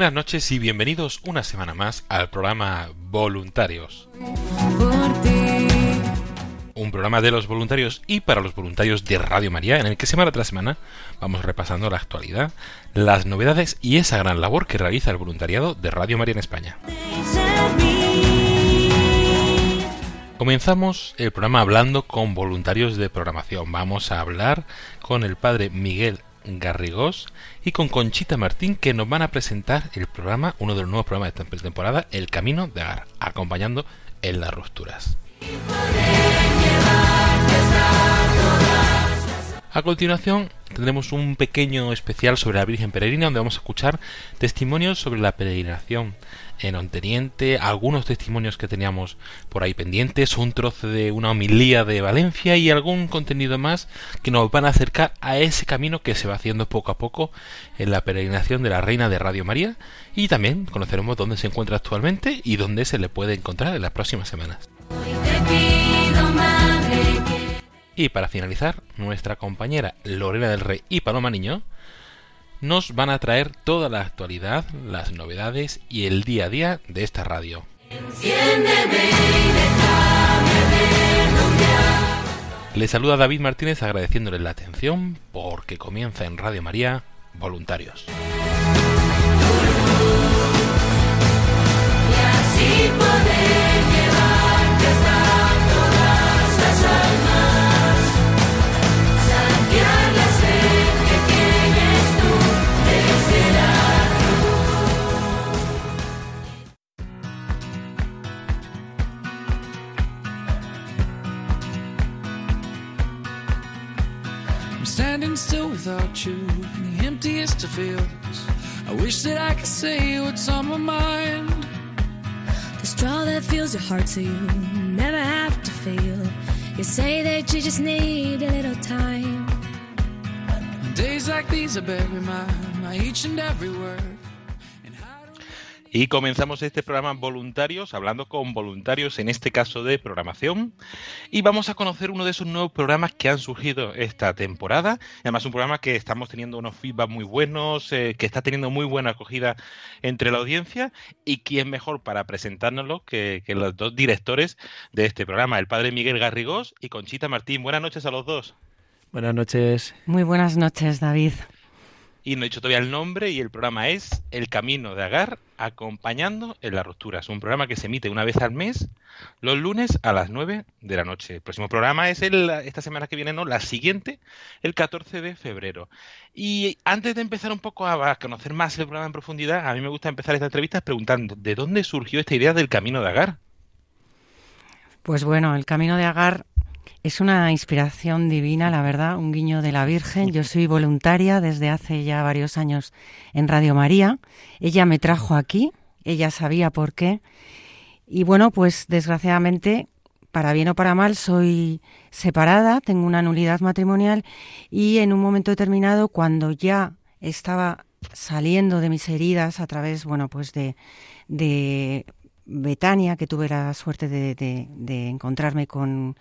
Buenas noches y bienvenidos una semana más al programa Voluntarios. Un programa de los voluntarios y para los voluntarios de Radio María en el que semana tras semana vamos repasando la actualidad, las novedades y esa gran labor que realiza el voluntariado de Radio María en España. Comenzamos el programa hablando con voluntarios de programación. Vamos a hablar con el padre Miguel Garrigós y con Conchita Martín que nos van a presentar el programa, uno de los nuevos programas de esta temporada, El Camino de Agar, acompañando en las rupturas. A continuación tendremos un pequeño especial sobre la Virgen Peregrina donde vamos a escuchar testimonios sobre la peregrinación en Onteniente, algunos testimonios que teníamos por ahí pendientes, un trozo de una homilía de Valencia y algún contenido más que nos van a acercar a ese camino que se va haciendo poco a poco en la peregrinación de la Reina de Radio María y también conoceremos dónde se encuentra actualmente y dónde se le puede encontrar en las próximas semanas. Madre, Y para finalizar, nuestra compañera Lorena del Rey y Paloma Niño nos van a traer toda la actualidad, las novedades y el día a día de esta radio. Les saluda David Martínez agradeciéndoles la atención porque comienza en Radio María Voluntarios. así I'm standing still without you in the emptiest of fields. I wish that I could say what's on my mind. The straw that fills your heart so you never have to feel. You say that you just need a little time. On days like these, I bury my, my each and every word. Y comenzamos este programa voluntarios, hablando con voluntarios, en este caso de programación. Y vamos a conocer uno de esos nuevos programas que han surgido esta temporada. Además, un programa que estamos teniendo unos feedback muy buenos, eh, que está teniendo muy buena acogida entre la audiencia. Y quién mejor para presentárnoslo que, que los dos directores de este programa, el padre Miguel Garrigós y Conchita Martín. Buenas noches a los dos. Buenas noches. Muy buenas noches, David. Y no he dicho todavía el nombre y el programa es El Camino de Agar, acompañando en la ruptura. Un programa que se emite una vez al mes, los lunes a las 9 de la noche. El próximo programa es el, esta semana que viene, no, la siguiente, el 14 de febrero. Y antes de empezar un poco a, a conocer más el programa en profundidad, a mí me gusta empezar esta entrevista preguntando, ¿de dónde surgió esta idea del Camino de Agar? Pues bueno, el camino de Agar es una inspiración divina, la verdad, un guiño de la Virgen. Yo soy voluntaria desde hace ya varios años en Radio María. Ella me trajo aquí, ella sabía por qué. Y bueno, pues desgraciadamente, para bien o para mal, soy separada, tengo una nulidad matrimonial y en un momento determinado, cuando ya estaba saliendo de mis heridas a través, bueno, pues de, de Betania, que tuve la suerte de, de, de encontrarme con,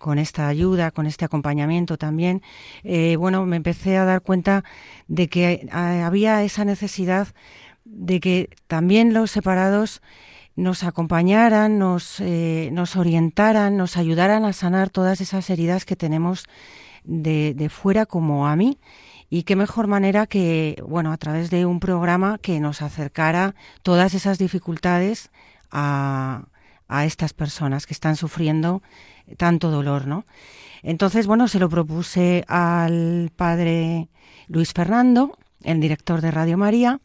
con esta ayuda, con este acompañamiento también, eh, bueno, me empecé a dar cuenta de que eh, había esa necesidad de que también los separados nos acompañaran, nos, eh, nos orientaran, nos ayudaran a sanar todas esas heridas que tenemos de, de fuera como a mí. Y qué mejor manera que, bueno, a través de un programa que nos acercara todas esas dificultades a, a estas personas que están sufriendo tanto dolor, ¿no? Entonces, bueno, se lo propuse al padre Luis Fernando, el director de Radio María,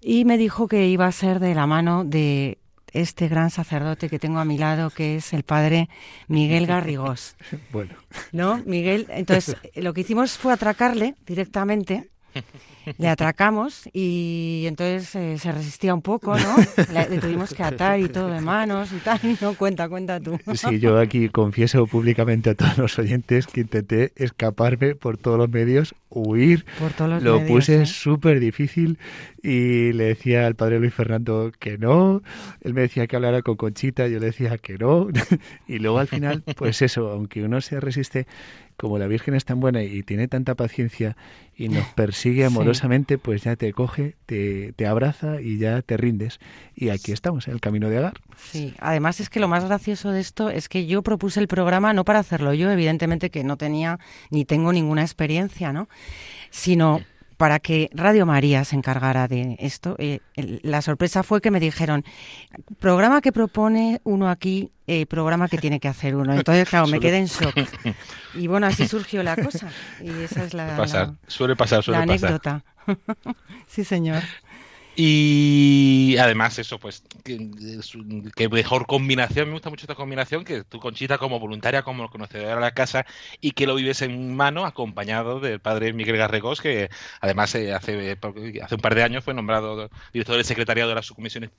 y me dijo que iba a ser de la mano de este gran sacerdote que tengo a mi lado, que es el padre Miguel Garrigós. Bueno, ¿No, Miguel? Entonces, lo que hicimos fue atracarle directamente. Le atracamos y entonces eh, se resistía un poco, ¿no? Le, le tuvimos que atar y todo de manos y tal. No, cuenta, cuenta tú. sí, yo aquí confieso públicamente a todos los oyentes que intenté escaparme por todos los medios, huir. Por todos los Lo medios, puse ¿eh? súper difícil y le decía al padre Luis Fernando que no. Él me decía que hablara con Conchita, yo le decía que no. y luego al final, pues eso, aunque uno se resiste, como la Virgen es tan buena y tiene tanta paciencia y nos persigue Sí. amorosamente, pues ya te coge, te, te abraza y ya te rindes. Y aquí estamos, en el camino de Agar. Sí, además es que lo más gracioso de esto es que yo propuse el programa no para hacerlo yo, evidentemente que no tenía ni tengo ninguna experiencia, ¿no? Sino para que Radio María se encargara de esto. Eh, el- la sorpresa fue que me dijeron, programa que propone uno aquí, eh, programa que tiene que hacer uno. Entonces, claro, me quedé en shock. Y bueno, así surgió la cosa. Y esa es la, Pasar, la- suele pasar, suele la pasar. anécdota. sí, señor. Y además eso, pues, que, que mejor combinación, me gusta mucho esta combinación, que tú, Conchita, como voluntaria, como conocedora de la casa, y que lo vives en mano, acompañado del padre Miguel Garregós, que además eh, hace, hace un par de años fue nombrado director del secretariado de la Subcomisión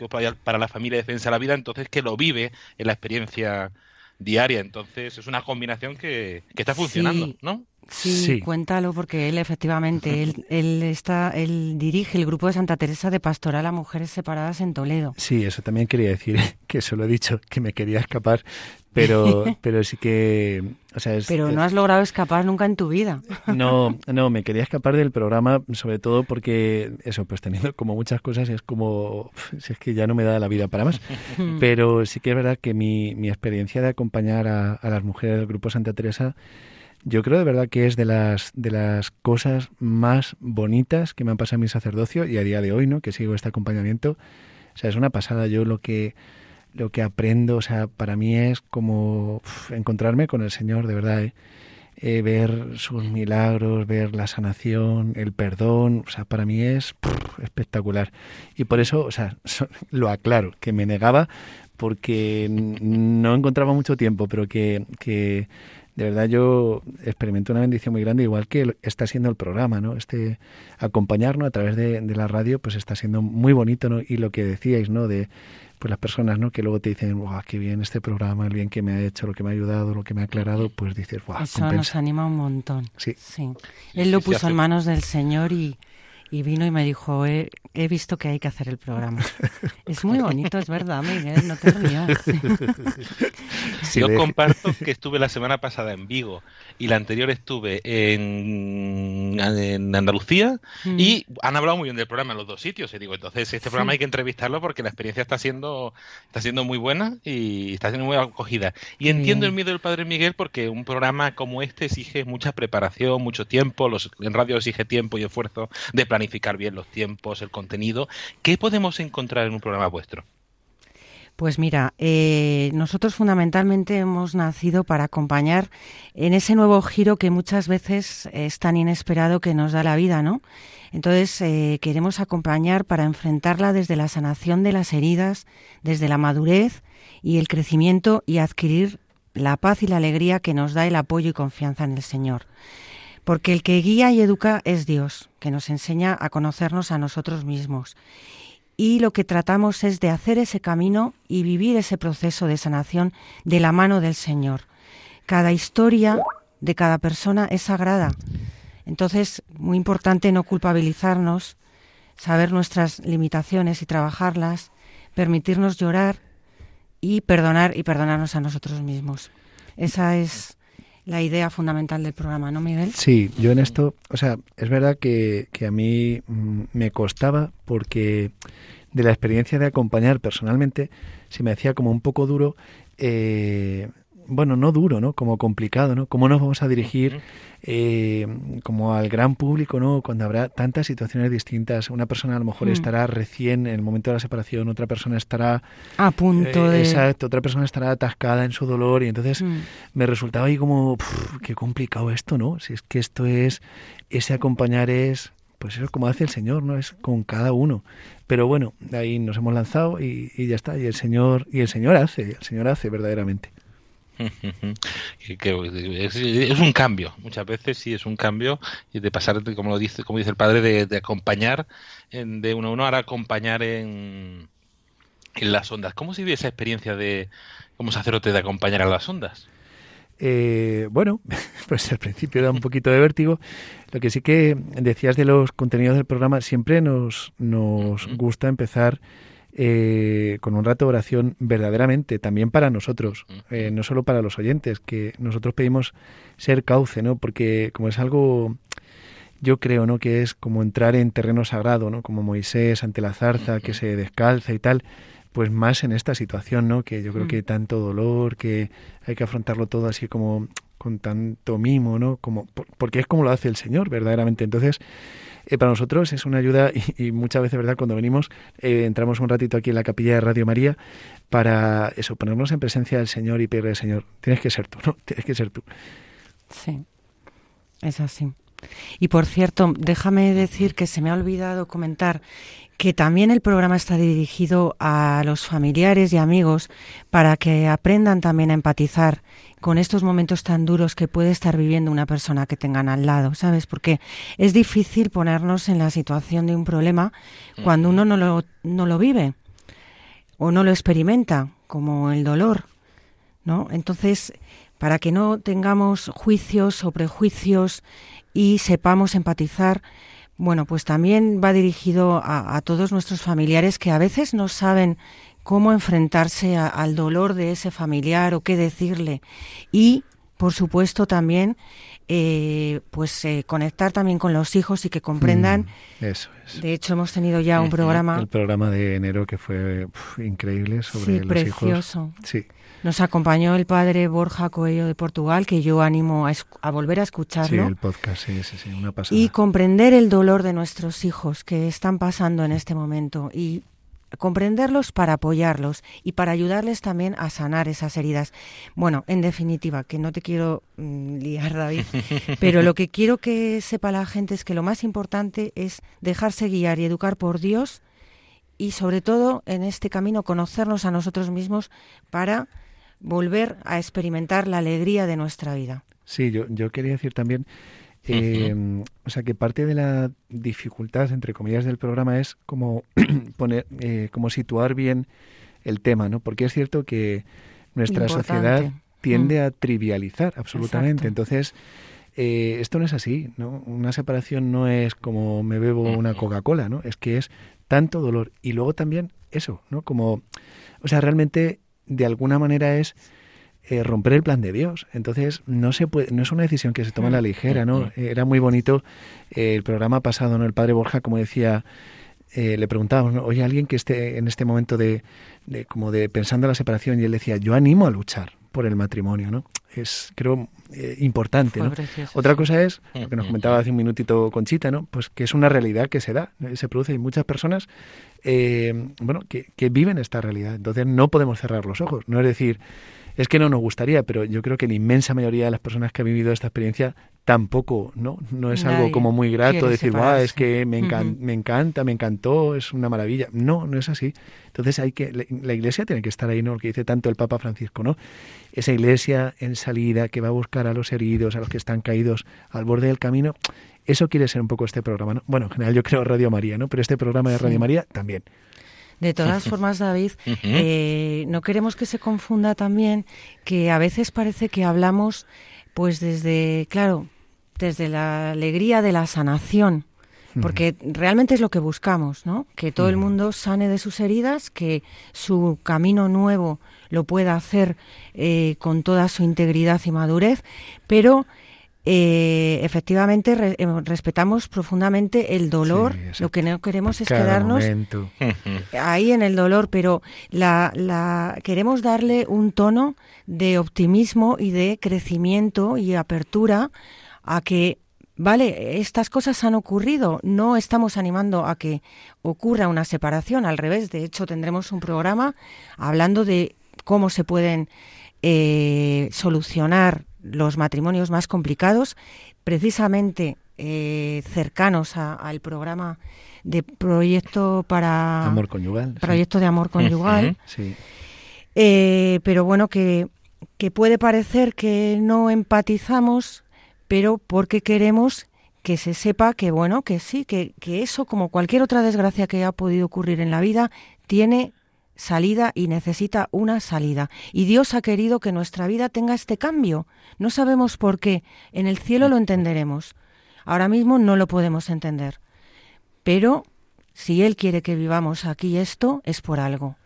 para la Familia y Defensa de la Vida, entonces que lo vive en la experiencia diaria. Entonces es una combinación que, que está funcionando, Sí. ¿no? Sí, Sí. cuéntalo porque él efectivamente él, él está él dirige el grupo de Santa Teresa de Pastoral a Mujeres Separadas en Toledo. Sí, eso también quería decir, que eso lo he dicho, que me quería escapar, pero, pero sí que, o sea, es, Pero no has logrado escapar nunca en tu vida. no, no, me quería escapar del programa, sobre todo porque eso, pues teniendo como muchas cosas es como, si es que ya no me da la vida para más. Pero sí que es verdad que mi, mi experiencia de acompañar a, a las mujeres del grupo Santa Teresa, yo creo de verdad que es de las, de las cosas más bonitas que me han pasado en mi sacerdocio y a día de hoy, ¿no? Que sigo este acompañamiento. O sea, es una pasada. Yo lo que lo que aprendo, o sea, para mí es como encontrarme con el Señor, de verdad, ¿eh? Eh, ver sus milagros, ver la sanación, el perdón, o sea, para mí es espectacular. Y por eso, o sea, lo aclaro, que me negaba porque no encontraba mucho tiempo, pero que de verdad yo experimento una bendición muy grande, igual que está siendo el programa, ¿no? Este acompañarnos a través de, de la radio, pues está siendo muy bonito, ¿no? Y lo que decíais, ¿no? De pues las personas, ¿no? Que luego te dicen, wow, qué bien este programa, el bien que me ha hecho, lo que me ha ayudado, lo que me ha aclarado, pues dices, wow, Eso nos compensa. anima un montón. Sí. Él lo sí, puso en manos del Señor y, y vino y me dijo, he, he visto que hay que hacer el programa. es muy bonito, es verdad, Miguel, no te rías. Sí, Yo de- comparto que estuve la semana pasada en Vigo y la anterior estuve en, en Andalucía Mm. y han hablado muy bien del programa en los dos sitios. Y digo, entonces este Sí. programa hay que entrevistarlo porque la experiencia está siendo está siendo muy buena y está siendo muy acogida. Y entiendo bien. el miedo del padre Miguel porque un programa como este exige mucha preparación, mucho tiempo. Los, en radio exige tiempo y esfuerzo de planificar bien los tiempos, el contenido. ¿Qué podemos encontrar en un programa vuestro? Pues mira, eh, nosotros fundamentalmente hemos nacido para acompañar en ese nuevo giro que muchas veces es tan inesperado que nos da la vida, ¿no? Entonces eh, queremos acompañar para enfrentarla desde la sanación de las heridas, desde la madurez y el crecimiento y adquirir la paz y la alegría que nos da el apoyo y confianza en el Señor. Porque el que guía y educa es Dios, que nos enseña a conocernos a nosotros mismos y lo que tratamos es de hacer ese camino y vivir ese proceso de sanación de la mano del Señor. Cada historia de cada persona es sagrada. Entonces, muy importante no culpabilizarnos, saber nuestras limitaciones y trabajarlas, permitirnos llorar y perdonar y perdonarnos a nosotros mismos. Esa es la idea fundamental del programa, ¿no, Miguel? Sí, yo en esto, o sea, es verdad que, que a mí mm, me costaba porque de la experiencia de acompañar personalmente se me hacía como un poco duro eh, bueno, no duro, ¿no? Como complicado, ¿no? ¿Cómo nos vamos a dirigir eh, como al gran público, ¿no? Cuando habrá tantas situaciones distintas. Una persona a lo mejor Mm. estará recién en el momento de la separación, otra persona estará... A punto eh, de... Exacto, otra persona estará atascada en su dolor y entonces Mm. me resultaba ahí como, "Puf, qué complicado esto, ¿no? Si es que esto es, ese acompañar es, pues eso como hace el Señor, ¿no? Es con cada uno. Pero bueno, de ahí nos hemos lanzado y, y ya está. Y el Señor, y el Señor hace, el Señor hace verdaderamente. Que es, un cambio, muchas veces sí es un cambio y de pasar, como lo dice, como dice el padre, de, de acompañar en- de uno a uno, ahora acompañar en, en las ondas. ¿Cómo se vive esa experiencia de como sacerdote de acompañar a las ondas? Eh, bueno, pues al principio da un poquito de vértigo. Lo que sí que decías de los contenidos del programa, siempre nos, nos gusta empezar eh, con un rato de oración verdaderamente, también para nosotros, eh, no solo para los oyentes, que nosotros pedimos ser cauce, ¿no? Porque como es algo, yo creo, ¿no? Que es como entrar en terreno sagrado, ¿no? Como Moisés ante la zarza, que se descalza y tal, pues más en esta situación, ¿no? Que yo creo que tanto dolor, que hay que afrontarlo todo así como con tanto mimo, ¿no? Como, por- porque es como lo hace el Señor, verdaderamente. Entonces, eh, para nosotros es una ayuda y, y muchas veces, ¿verdad? Cuando venimos, eh, entramos un ratito aquí en la capilla de Radio María para eso, ponernos en presencia del Señor y pedirle al Señor, tienes que ser tú, ¿no? Tienes que ser tú. Sí, es así. Y por cierto, déjame decir que se me ha olvidado comentar que también el programa está dirigido a los familiares y amigos para que aprendan también a empatizar con estos momentos tan duros que puede estar viviendo una persona que tengan al lado, ¿sabes? Porque es difícil ponernos en la situación de un problema cuando uno no lo, no lo vive o no lo experimenta, como el dolor, ¿no? Entonces, para que no tengamos juicios o prejuicios y sepamos empatizar, bueno, pues también va dirigido a, a todos nuestros familiares que a veces no saben cómo enfrentarse a- al dolor de ese familiar o qué decirle. Y, por supuesto, también eh, pues eh, conectar también con los hijos y que comprendan. Mm, eso es. De hecho, hemos tenido ya un programa El programa de enero que fue uf, increíble sobre Sí, los precioso. hijos. Sí, Nos acompañó el padre Borja Coello de Portugal, que yo animo a, a volver a sí, escucharlo. el podcast, sí, sí, sí, una pasada. y comprender el dolor de nuestros hijos que están pasando en este momento y comprenderlos para apoyarlos y para ayudarles también a sanar esas heridas. Bueno, en definitiva, que no te quiero mm, liar, David, pero lo que quiero que sepa la gente es que lo más importante es dejarse guiar y educar por Dios y sobre todo en este camino conocernos a nosotros mismos para volver a experimentar la alegría de nuestra vida. Sí, yo, yo quería decir también, eh, o sea, que parte de la dificultad, entre comillas, del programa es como poner, eh, como situar bien el tema, ¿no? Porque es cierto que nuestra Importante. sociedad tiende Mm. a trivializar absolutamente. Exacto. Entonces, eh, esto no es así, ¿no? Una separación no es como me bebo una Coca-Cola, ¿no? Es que es tanto dolor. Y luego también eso, ¿no? Como, o sea, realmente de alguna manera es eh, romper el plan de Dios. Entonces, no se puede, no es una decisión que se toma a la ligera, ¿no? Era muy bonito eh, el programa pasado, ¿no? El padre Borja, como decía, eh, le preguntábamos, ¿no? oye, alguien que esté en este momento de, de como de pensando en la separación, y él decía, yo animo a luchar por el matrimonio, ¿no? Es, creo, eh, importante, Fue ¿no? precioso, Otra sí. cosa es, lo que nos comentaba hace un minutito Conchita, ¿no? Pues que es una realidad que se da, se produce y muchas personas, eh, bueno, que, que viven esta realidad. Entonces no podemos cerrar los ojos. No es decir, es que no nos gustaría, pero yo creo que la inmensa mayoría de las personas que han vivido esta experiencia tampoco, ¿no? No es algo como muy grato decir, "Buah, es separarse". que me, encan- me encanta, me encantó, es una maravilla. No, no es así. Entonces hay que, la, la iglesia tiene que estar ahí, ¿no? Lo que dice tanto el Papa Francisco, ¿no? Esa iglesia en salida que va a buscar a los heridos, a los que están caídos al borde del camino. Eso quiere ser un poco este programa, ¿no? Bueno, en general yo creo Radio María, ¿no? Pero este programa de Sí. Radio María también. De todas formas, David, eh, no queremos que se confunda también que a veces parece que hablamos, pues desde, claro, desde la alegría de la sanación, porque realmente es lo que buscamos, ¿no? Que todo el mundo sane de sus heridas, que su camino nuevo lo pueda hacer eh, con toda su integridad y madurez, pero eh, efectivamente re- eh, respetamos profundamente el dolor. Sí, lo que no queremos es quedarnos momento. ahí en el dolor, pero la, la- queremos darle un tono de optimismo y de crecimiento y apertura a que, vale, estas cosas han ocurrido, no estamos animando a que ocurra una separación, al revés, de hecho tendremos un programa hablando de cómo se pueden eh, solucionar los matrimonios más complicados, precisamente eh, cercanos al programa de proyecto para Amor conyugal. sí. proyecto de amor conyugal. Sí. eh, pero bueno que, que puede parecer que no empatizamos, pero porque queremos que se sepa que bueno que sí, que, que eso como cualquier otra desgracia que ha podido ocurrir en la vida tiene salida y necesita una salida. Y Dios ha querido que nuestra vida tenga este cambio. No sabemos por qué. En el cielo lo entenderemos. Ahora mismo no lo podemos entender. Pero si Él quiere que vivamos aquí esto, es por algo.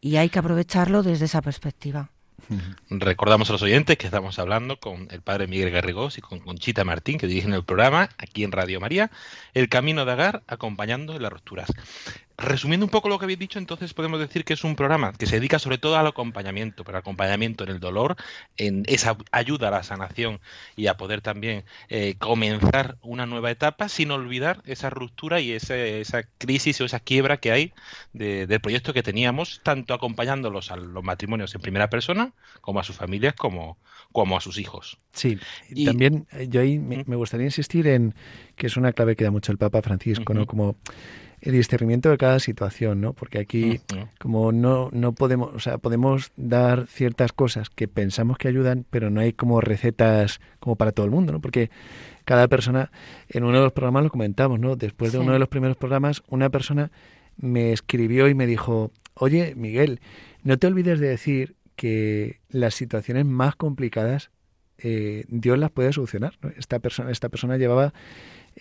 Y hay que aprovecharlo desde esa perspectiva. Recordamos a los oyentes que estamos hablando con el padre Miguel Garrigós y con Conchita Martín, que dirigen el programa aquí en Radio María, El Camino de Agar, acompañando en las rupturas. Resumiendo un poco lo que habéis dicho, entonces podemos decir que es un programa que se dedica sobre todo al acompañamiento, pero acompañamiento en el dolor, en esa ayuda a la sanación y a poder también eh, comenzar una nueva etapa sin olvidar esa ruptura y ese- esa crisis o esa quiebra que hay de- del proyecto que teníamos, tanto acompañándolos a los matrimonios en primera persona, como a sus familias, como, como a sus hijos. Sí, Y- también eh, yo ahí me, me gustaría insistir en que es una clave que da mucho el Papa Francisco, ¿no? Como el discernimiento de cada situación, ¿no? Porque aquí, como no, no podemos, o sea, podemos dar ciertas cosas que pensamos que ayudan, pero no hay como recetas como para todo el mundo, ¿no? Porque cada persona, en uno de los programas lo comentamos, ¿no? Después de Sí. uno de los primeros programas, una persona me escribió y me dijo, oye, Miguel, no te olvides de decir que las situaciones más complicadas eh, Dios las puede solucionar. ¿no? Esta persona, esta persona llevaba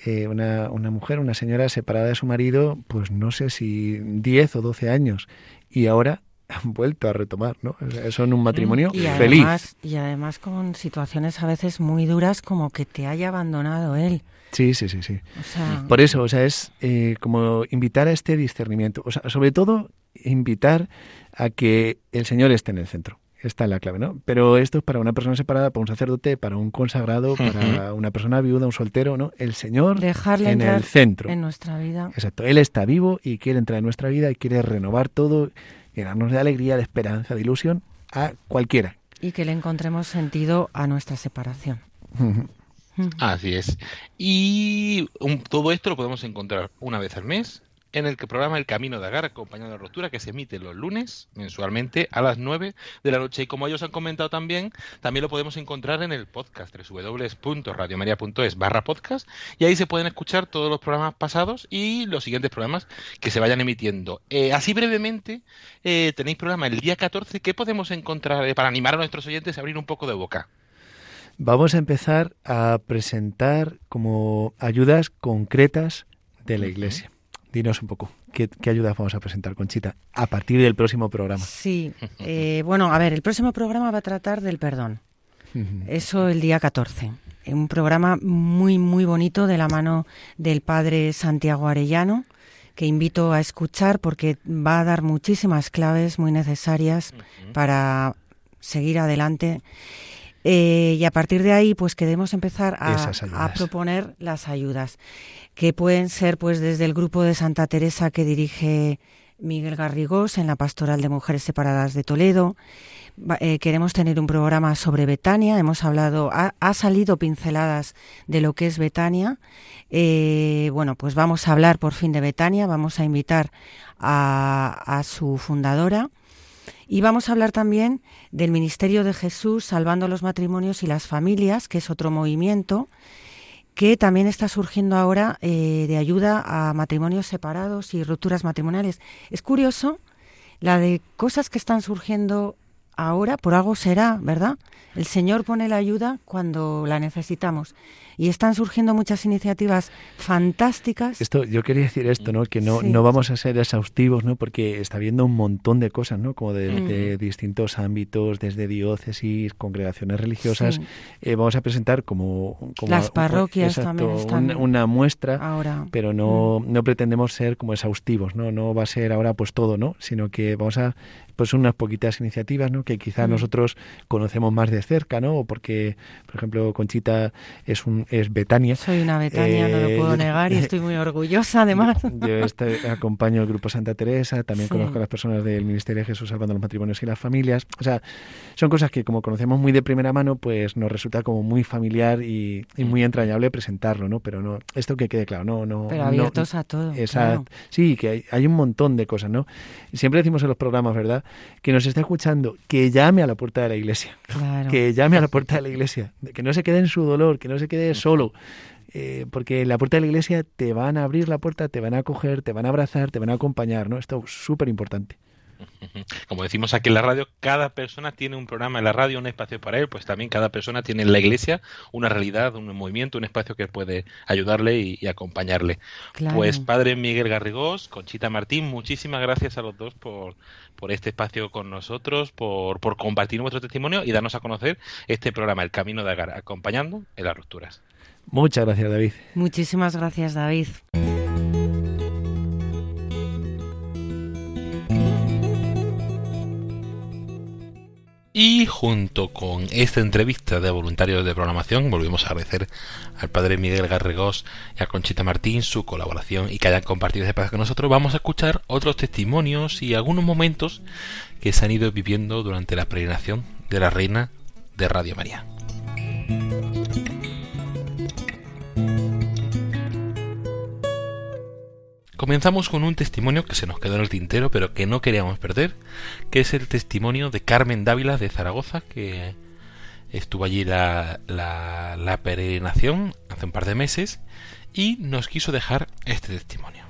eh, una, una mujer, una señora separada de su marido, pues no sé si 10 o 12 años, y ahora han vuelto a retomar, ¿no? O sea, Son un matrimonio Y feliz. además, y además con situaciones a veces muy duras como que te haya abandonado él. Sí, sí, sí, sí. O sea, Por eso, o sea, es eh, como invitar a este discernimiento. O sea, sobre todo, invitar a que el Señor esté en el centro. Esta es la clave, ¿no? Pero esto es para una persona separada, para un sacerdote, para un consagrado, para una persona viuda, un soltero, ¿no? El Señor dejarle en entrar el centro. en nuestra vida. Exacto. Él está vivo y quiere entrar en nuestra vida y quiere renovar todo, llenarnos de alegría, de esperanza, de ilusión a cualquiera. y que le encontremos sentido a nuestra separación. Así es. Y un- todo esto lo podemos encontrar una vez al mes en el que programa El Camino de Agar, acompañado de la ruptura, que se emite los lunes mensualmente a las 9 de la noche. Y como ellos han comentado también, también lo podemos encontrar en el podcast www.radiomaria.es barra podcast y ahí se pueden escuchar todos los programas pasados y los siguientes programas que se vayan emitiendo. Eh, así brevemente, eh, tenéis programa el día 14. ¿Qué podemos encontrar eh, para animar a nuestros oyentes a abrir un poco de boca? Vamos a empezar a presentar como ayudas concretas de la. Iglesia. Dinos un poco, ¿qué, qué ayudas vamos a presentar, Conchita, a partir del próximo programa? Sí, eh, bueno, a ver, el próximo programa va a tratar del perdón. Eso el día 14. Un programa muy, muy bonito de la mano del padre Santiago Arellano, que invito a escuchar porque va a dar muchísimas claves muy necesarias para seguir adelante. Eh, y a partir de ahí, pues queremos empezar a, proponer las ayudas, que pueden ser pues desde el grupo de Santa Teresa que dirige Miguel Garrigós en la Pastoral de Mujeres Separadas de Toledo. Eh, queremos tener un programa sobre Betania. Hemos hablado, ha, ha salido pinceladas de lo que es Betania. Eh, bueno, pues vamos a hablar por fin de Betania. Vamos a invitar a, a su fundadora. Y vamos a hablar también del Ministerio de Jesús Salvando los Matrimonios y las Familias, que es otro movimiento que también está surgiendo ahora eh, de ayuda a matrimonios separados y rupturas matrimoniales. Es curioso la de cosas que están surgiendo ahora, por algo será, ¿verdad? El Señor pone la ayuda cuando la necesitamos y están surgiendo muchas iniciativas fantásticas. Esto, yo quería decir esto, ¿no? Que no, Sí. no vamos a ser exhaustivos, ¿no? Porque está habiendo un montón de cosas, ¿no? Como de, Mm. de distintos ámbitos, desde diócesis, congregaciones religiosas. Sí. Eh, vamos a presentar como, como Las parroquias exacto, también están una, una muestra, ahora. pero no, no pretendemos ser como exhaustivos, ¿no? No va a ser ahora pues todo, ¿no? Sino que vamos a pues unas poquitas iniciativas, ¿no? Que quizá Mm. nosotros conocemos más de cerca, ¿no? O porque, por ejemplo, Conchita es un es Betania. Soy una Betania, no Eh, lo puedo yo- negar y estoy muy orgullosa además. Yo este- acompaño el Grupo Santa Teresa, también Sí. conozco a las personas del Ministerio de Jesús Salvando los Matrimonios y las Familias. O sea, son cosas que como conocemos muy de primera mano, pues nos resulta como muy familiar y, y muy entrañable presentarlo, ¿no? Pero no, esto que quede claro, no, no. Pero no- abiertos a todo. Exacto. claro. Sí, que hay, hay un montón de cosas, ¿no? Siempre decimos en los programas, ¿verdad? Que nos está escuchando, que llame a la puerta de la iglesia. Claro. Que llame a la puerta de la iglesia. Que no se quede en su dolor, que no se quede solo. Eh, porque en la puerta de la iglesia te van a abrir la puerta, te van a acoger, te van a abrazar, te van a acompañar, ¿no? Esto es súper importante. Como decimos aquí en la radio, cada persona tiene un programa en la radio, un espacio para él, pues también cada persona tiene en la iglesia una realidad, un movimiento, un espacio que puede ayudarle y, y acompañarle. Claro. Pues padre Miguel Garrigós, Conchita Martín, muchísimas gracias a los dos por, por este espacio con nosotros, por, por compartir vuestro testimonio y darnos a conocer este programa, El Camino de Agar, acompañando en las rupturas. Muchas gracias, David. Muchísimas gracias, David. Y junto con esta entrevista de voluntarios de programación, volvemos a agradecer al padre Miguel Garregós y a Conchita Martín su colaboración y que hayan compartido este espacio con nosotros. Vamos a escuchar otros testimonios y algunos momentos que se han ido viviendo durante la peregrinación de la Reina de Radio María. Comenzamos con un testimonio que se nos quedó en el tintero, pero que no queríamos perder, que es el testimonio de Carmen Dávila de Zaragoza, que estuvo allí la, la, peregrinación hace un par de meses y nos quiso dejar este testimonio.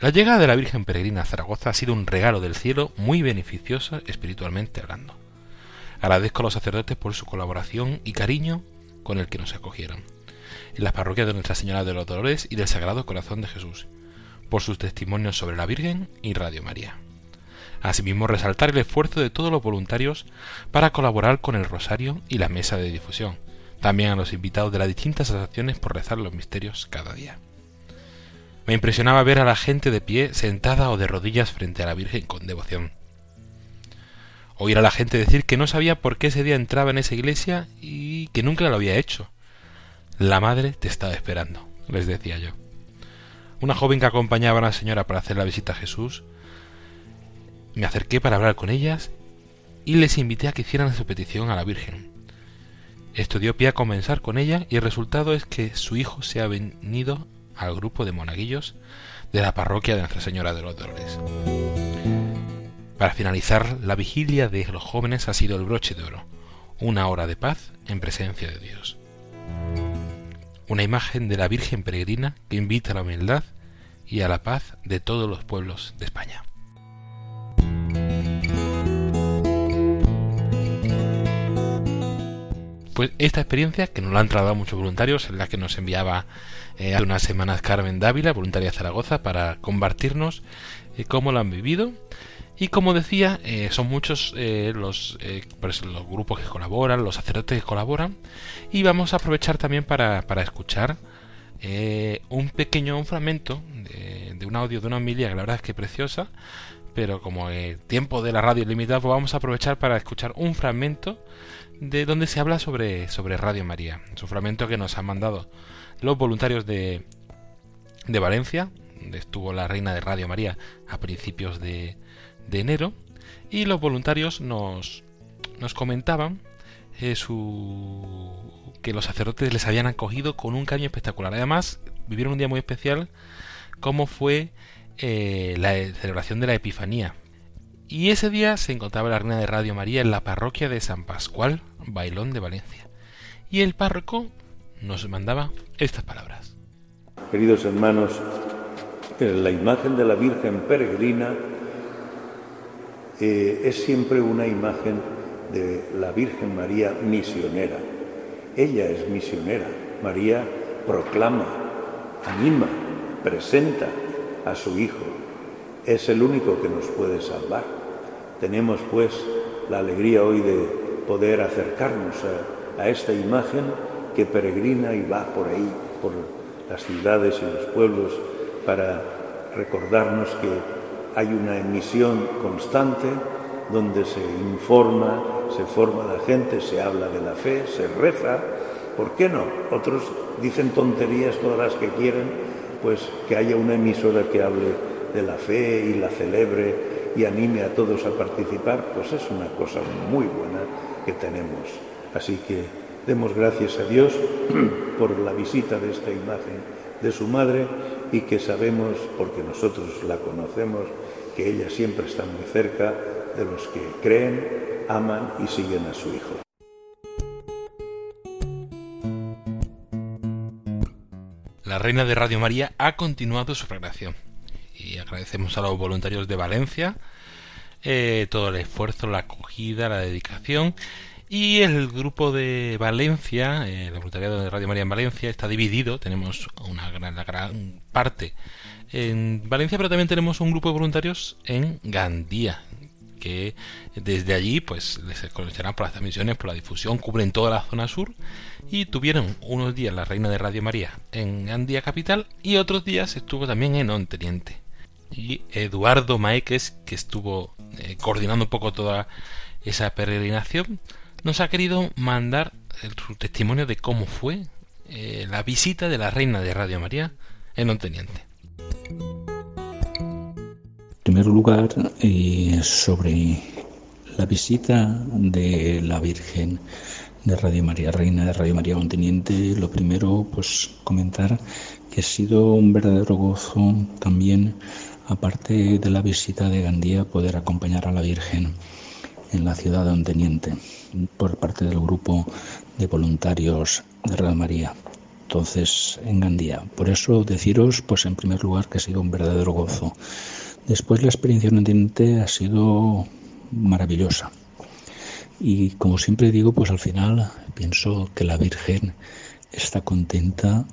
La llegada de la Virgen Peregrina a Zaragoza ha sido un regalo del cielo muy beneficioso espiritualmente hablando. Agradezco a los sacerdotes por su colaboración y cariño con el que nos acogieron las parroquias de Nuestra Señora de los Dolores y del Sagrado Corazón de Jesús, por sus testimonios sobre la Virgen y Radio María. Asimismo, resaltar el esfuerzo de todos los voluntarios para colaborar con el Rosario y la mesa de difusión, también a los invitados de las distintas asociaciones por rezar los misterios cada día. Me impresionaba ver a la gente de pie, sentada o de rodillas frente a la Virgen con devoción. Oír a la gente decir que no sabía por qué ese día entraba en esa iglesia y que nunca lo había hecho, la madre te estaba esperando, les decía yo. Una joven que acompañaba a la señora para hacer la visita a Jesús, me acerqué para hablar con ellas y les invité a que hicieran su petición a la Virgen. Esto dio pie a comenzar con ella y el resultado es que su hijo se ha venido al grupo de monaguillos de la parroquia de Nuestra Señora de los Dolores. Para finalizar, la vigilia de los jóvenes ha sido el broche de oro, una hora de paz en presencia de Dios una imagen de la Virgen Peregrina que invita a la humildad y a la paz de todos los pueblos de España. Pues esta experiencia, que nos la han trasladado muchos voluntarios, en la que nos enviaba eh, hace unas semanas Carmen Dávila, voluntaria de Zaragoza, para compartirnos eh, cómo lo han vivido. Y como decía, eh, son muchos eh, los, eh, los grupos que colaboran, los sacerdotes que colaboran. Y vamos a aprovechar también para, para escuchar un pequeño un fragmento de, de, un audio de una homilia que la verdad es que preciosa. Pero como el tiempo de la radio es limitado, pues vamos a aprovechar para escuchar un fragmento de donde se habla sobre, sobre Radio María. Es un fragmento que nos han mandado los voluntarios de, de Valencia, donde estuvo la reina de Radio María a principios de, de enero y los voluntarios nos, nos comentaban eh, que los sacerdotes les habían acogido con un cariño espectacular. Además, vivieron un día muy especial como fue eh, la celebración de la Epifanía. Y ese día se encontraba la reina de Radio María en la parroquia de San Pascual, Bailón de Valencia. Y el párroco nos mandaba estas palabras. Queridos hermanos, la imagen de la Virgen peregrina eh, es siempre una imagen de la Virgen María misionera. Ella es misionera. María proclama, anima, presenta a su Hijo. Es el único que nos puede salvar. Tenemos pues la alegría hoy de poder acercarnos a, a esta imagen que peregrina y va por ahí, por las ciudades y los pueblos, para recordarnos que hay una emisión constante donde se informa, se forma la gente, se habla de la fe, se reza. ¿Por qué no? Otros dicen tonterías todas las que quieren, pues que haya una emisora que hable de la fe y la celebre y anime a todos a participar, pues es una cosa muy buena que tenemos. Así que demos gracias a Dios por la visita de esta imagen de su madre y que sabemos, porque nosotros la conocemos, que ella siempre está muy cerca de los que creen, aman y siguen a su Hijo. La Reina de Radio María ha continuado su programación y agradecemos a los voluntarios de Valencia eh, todo el esfuerzo, la acogida, la dedicación y el grupo de Valencia, eh, el voluntariado de Radio María en Valencia, está dividido. Tenemos una gran, parte en Valencia, pero también tenemos un grupo de voluntarios en Gandía, que desde allí pues les conocerán por las transmisiones, por la difusión, cubren toda la zona sur y tuvieron unos días la Reina de Radio María en Gandía capital y otros días estuvo también en Onteniente. Y Eduardo Maeques, que estuvo eh, coordinando un poco toda esa peregrinación, nos ha querido mandar su testimonio de cómo fue eh, la visita de la Reina de Radio María en Onteniente. En primer lugar, eh, sobre la visita de la Virgen de Radio María, Reina de Radio María Onteniente, lo primero, pues comentar que ha sido un verdadero gozo también, aparte de la visita de Gandía, poder acompañar a la Virgen en la ciudad de Onteniente por parte del grupo de voluntarios de Radio María. Entonces, en Gandía. Por eso deciros, pues en primer lugar, que ha sido un verdadero gozo. Después la experiencia en Onteniente ha sido maravillosa. Y como siempre digo, pues al final pienso que la Virgen está contenta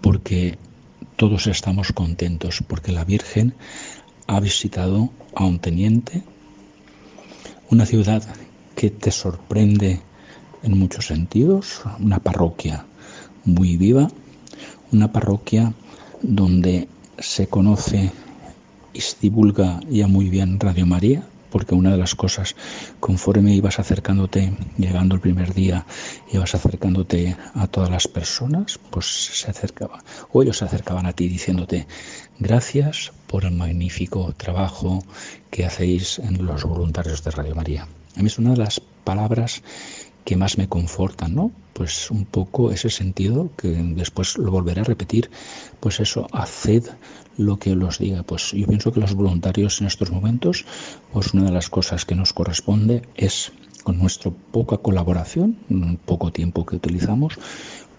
porque todos estamos contentos, porque la Virgen ha visitado a un teniente, una ciudad que te sorprende en muchos sentidos, una parroquia muy viva, una parroquia donde se conoce y se divulga ya muy bien Radio María, porque una de las cosas, conforme ibas acercándote, llegando el primer día, ibas acercándote a todas las personas, pues se acercaba, o ellos se acercaban a ti diciéndote, gracias por el magnífico trabajo que hacéis en los voluntarios de Radio María. A mí es una de las palabras que más me confortan, ¿no? Pues un poco ese sentido que después lo volveré a repetir, pues eso, haced lo que os diga. Pues yo pienso que los voluntarios en estos momentos, pues una de las cosas que nos corresponde es con nuestra poca colaboración, poco tiempo que utilizamos,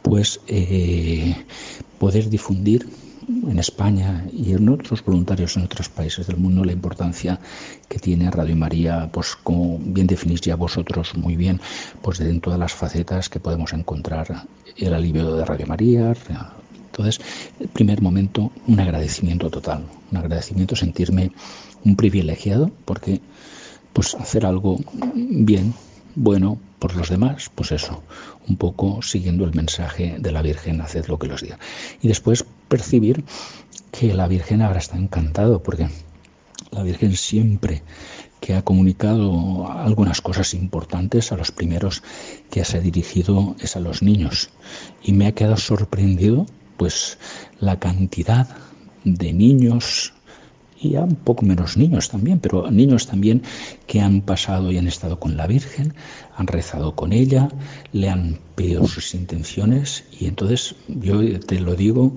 pues eh, poder difundir en España y en otros voluntarios en otros países del mundo la importancia que tiene Radio María, pues como bien definís ya vosotros muy bien, pues en todas las facetas que podemos encontrar el alivio de Radio María. Entonces, el primer momento, un agradecimiento total, un agradecimiento, sentirme un privilegiado, porque pues hacer algo bien, bueno, por los demás, pues eso, un poco siguiendo el mensaje de la Virgen, haced lo que los diga. Y después percibir que la Virgen ahora está encantado, porque la Virgen siempre que ha comunicado algunas cosas importantes a los primeros que se ha dirigido es a los niños. Y me ha quedado sorprendido pues la cantidad de niños y a un poco menos niños también, pero niños también que han pasado y han estado con la Virgen, han rezado con ella, le han pedido sus intenciones y entonces yo te lo digo,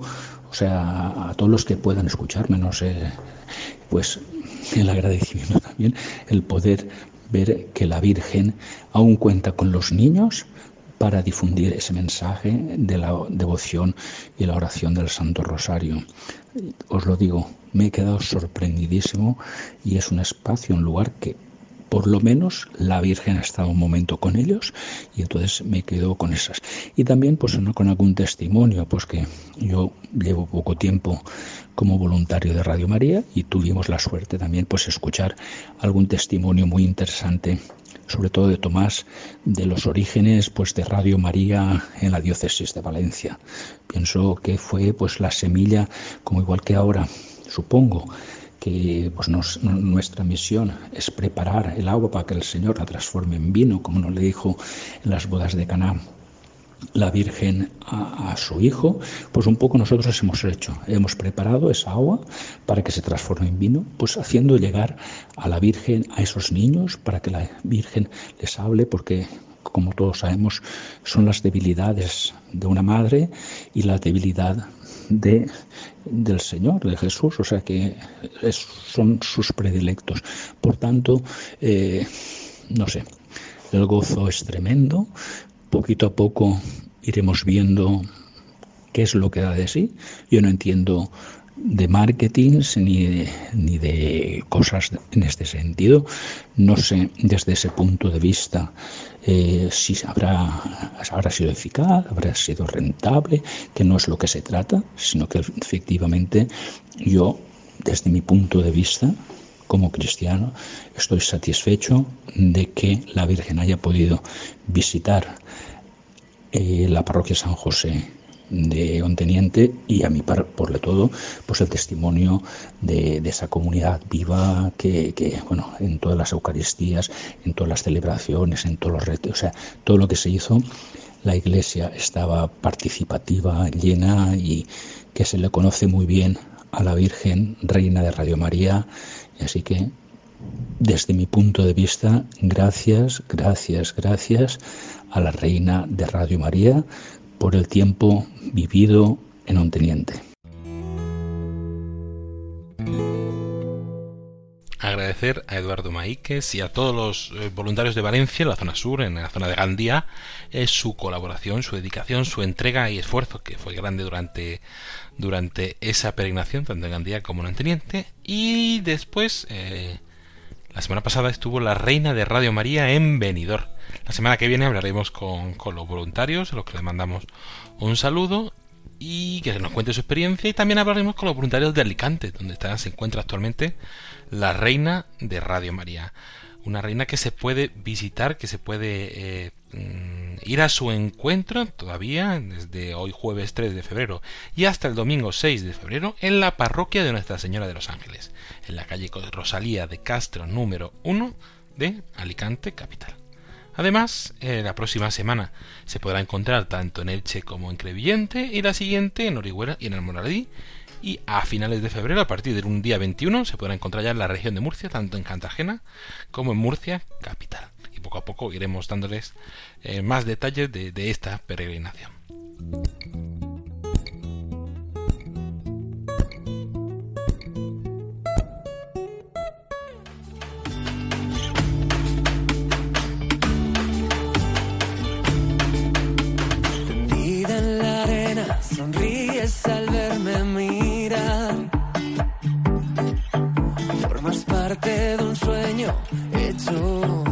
o sea, a todos los que puedan escucharme, no sé, pues el agradecimiento también, el poder ver que la Virgen aún cuenta con los niños para difundir ese mensaje de la devoción y la oración del Santo Rosario. Os lo digo, me he quedado sorprendidísimo y es un espacio, un lugar que por lo menos la Virgen ha estado un momento con ellos y entonces me quedo con esas. Y también pues con algún testimonio, pues que yo llevo poco tiempo como voluntario de Radio María y tuvimos la suerte también pues escuchar algún testimonio muy interesante sobre todo de Tomás, de los orígenes pues de Radio María en la diócesis de Valencia. Pienso que fue pues la semilla, como igual que ahora, supongo, que pues nuestra misión es preparar el agua para que el Señor la transforme en vino, como nos le dijo en las bodas de Caná la Virgen a, su Hijo, pues un poco nosotros hemos hecho, hemos preparado esa agua para que se transforme en vino, pues haciendo llegar a la Virgen a esos niños para que la Virgen les hable, porque como todos sabemos son las debilidades de una madre y la debilidad de, del Señor, de Jesús, o sea que son sus predilectos. Por tanto, eh, no sé, el gozo es tremendo, poquito a poco iremos viendo qué es lo que da de sí. Yo no entiendo de marketing ni de, ni de cosas en este sentido. No sé desde ese punto de vista eh, si habrá, habrá sido eficaz, habrá sido rentable, que no es lo que se trata, sino que efectivamente yo, desde mi punto de vista, como cristiano, estoy satisfecho de que la Virgen haya podido visitar eh, la parroquia San José de Onteniente y a mí por todo pues el testimonio de, esa comunidad viva que, bueno en todas las Eucaristías en todas las celebraciones en todos los retos o sea todo lo que se hizo la iglesia estaba participativa llena y que se le conoce muy bien a la Virgen Reina de Radio María. Así que, desde mi punto de vista, gracias, gracias, gracias a la Reina de Radio María por el tiempo vivido en un teniente. Agradecer a Eduardo Maíquez y a todos los eh, voluntarios de Valencia, en la zona sur, en la zona de Gandía, eh, su colaboración, su dedicación, su entrega y esfuerzo, que fue grande durante durante esa peregrinación, tanto en Gandía como en Teniente. Y después, eh, la semana pasada estuvo la reina de Radio María en Benidorm. La semana que viene hablaremos con, con los voluntarios, a los que les mandamos un saludo y que nos cuente su experiencia. Y también hablaremos con los voluntarios de Alicante, donde está, se encuentra actualmente la reina de Radio María. Una reina que se puede visitar, que se puede eh, Mm, ir a su encuentro todavía desde hoy jueves 3 de febrero y hasta el domingo 6 de febrero en la parroquia de Nuestra Señora de los Ángeles, en la calle Rosalía de Castro número 1 de Alicante capital. Además, eh, la próxima semana se podrá encontrar tanto en Elche como en Crevillente y la siguiente en Orihuela y en el Moraladí y a finales de febrero, a partir de un día 21, se podrá encontrar ya en la región de Murcia, tanto en Cartagena como en Murcia capital poco a poco iremos dándoles eh, más detalles de, de esta peregrinación. Hecho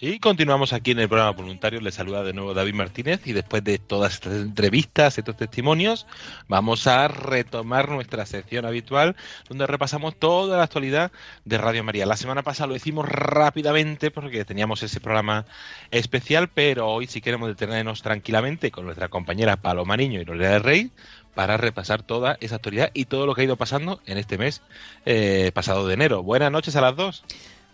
y continuamos aquí en el programa voluntario. Les saluda de nuevo David Martínez y después de todas estas entrevistas, estos testimonios, vamos a retomar nuestra sección habitual donde repasamos toda la actualidad de Radio María. La semana pasada lo hicimos rápidamente porque teníamos ese programa especial, pero hoy si queremos detenernos tranquilamente con nuestra compañera Paloma Niño y Lorea del Rey para repasar toda esa actualidad y todo lo que ha ido pasando en este mes eh, pasado de enero. Buenas noches a las dos.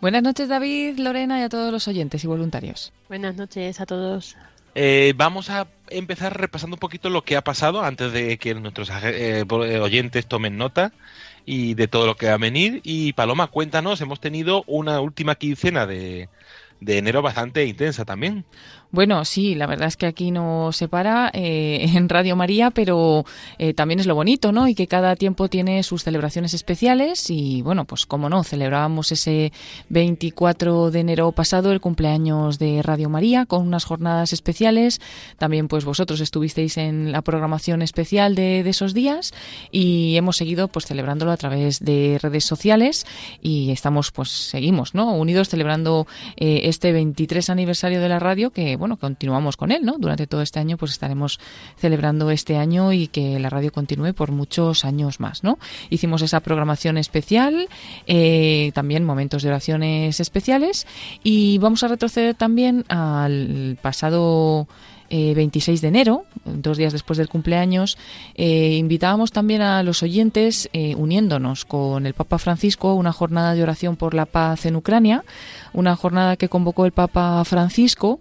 Buenas noches David, Lorena y a todos los oyentes y voluntarios. Buenas noches a todos. Eh, vamos a empezar repasando un poquito lo que ha pasado antes de que nuestros eh, oyentes tomen nota y de todo lo que va a venir. Y Paloma, cuéntanos, hemos tenido una última quincena de, de enero bastante intensa también. Bueno, sí, la verdad es que aquí no se para eh, en Radio María, pero eh, también es lo bonito, ¿no? Y que cada tiempo tiene sus celebraciones especiales y, bueno, pues como no, celebrábamos ese 24 de enero pasado el cumpleaños de Radio María con unas jornadas especiales. También, pues vosotros estuvisteis en la programación especial de, de esos días y hemos seguido, pues, celebrándolo a través de redes sociales y estamos, pues, seguimos, ¿no? Unidos celebrando eh, este 23 aniversario de la radio que, bueno, continuamos con él, ¿no? Durante todo este año, pues estaremos celebrando este año y que la radio continúe por muchos años más, ¿no? Hicimos esa programación especial, eh, también momentos de oraciones especiales y vamos a retroceder también al pasado 26 de enero, dos días después del cumpleaños, eh, invitábamos también a los oyentes, eh, uniéndonos con el Papa Francisco, una jornada de oración por la paz en Ucrania, una jornada que convocó el Papa Francisco